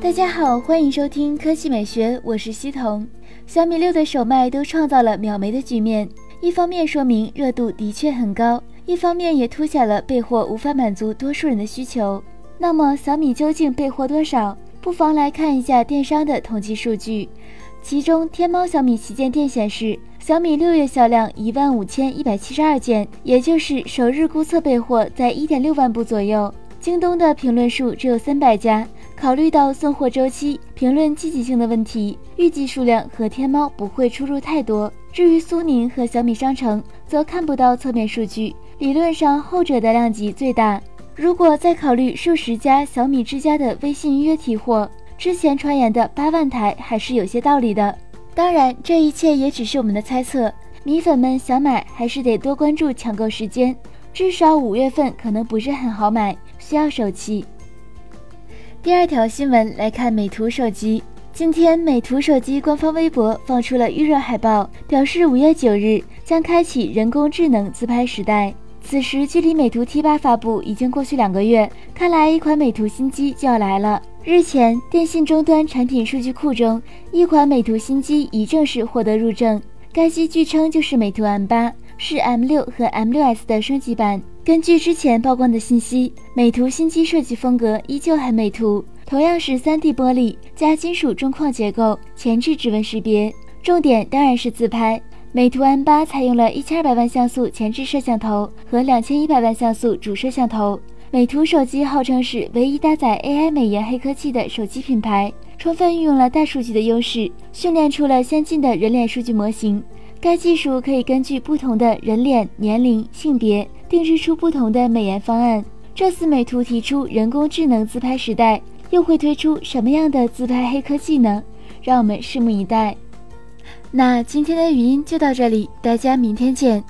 大家好，欢迎收听科技美学，我是西彤。小米六的首卖都创造了秒没的局面，一方面说明热度的确很高，一方面也凸显了备货无法满足多数人的需求。那么小米究竟备货多少？不妨来看一下电商的统计数据。其中，天猫小米旗舰店显示，小米六月销量一万五千一百七十二件，也就是首日估测备货在一点六万部左右。京东的评论数只有三百家，考虑到送货周期、评论积极性的问题，预计数量和天猫不会出入太多。至于苏宁和小米商城，则看不到侧面数据，理论上后者的量级最大。如果再考虑数十家小米之家的微信预约提货。之前传言的八万台还是有些道理的，当然这一切也只是我们的猜测。米粉们想买还是得多关注抢购时间，至少五月份可能不是很好买，需要手气。第二条新闻来看美图手机，今天美图手机官方微博放出了预热海报，表示五月九日将开启人工智能自拍时代。此时距离美图 T 八发布已经过去两个月，看来一款美图新机就要来了。日前，电信终端产品数据库中，一款美图新机已正式获得入证。该机据称就是美图 M8，是 M6 和 M6s 的升级版。根据之前曝光的信息，美图新机设计风格依旧很美图，同样是 3D 玻璃加金属中框结构，前置指纹识别。重点当然是自拍。美图 M8 采用了一千二百万像素前置摄像头和两千一百万像素主摄像头。美图手机号称是唯一搭载 AI 美颜黑科技的手机品牌，充分运用了大数据的优势，训练出了先进的人脸数据模型。该技术可以根据不同的人脸、年龄、性别，定制出不同的美颜方案。这次美图提出人工智能自拍时代，又会推出什么样的自拍黑科技呢？让我们拭目以待。那今天的语音就到这里，大家明天见。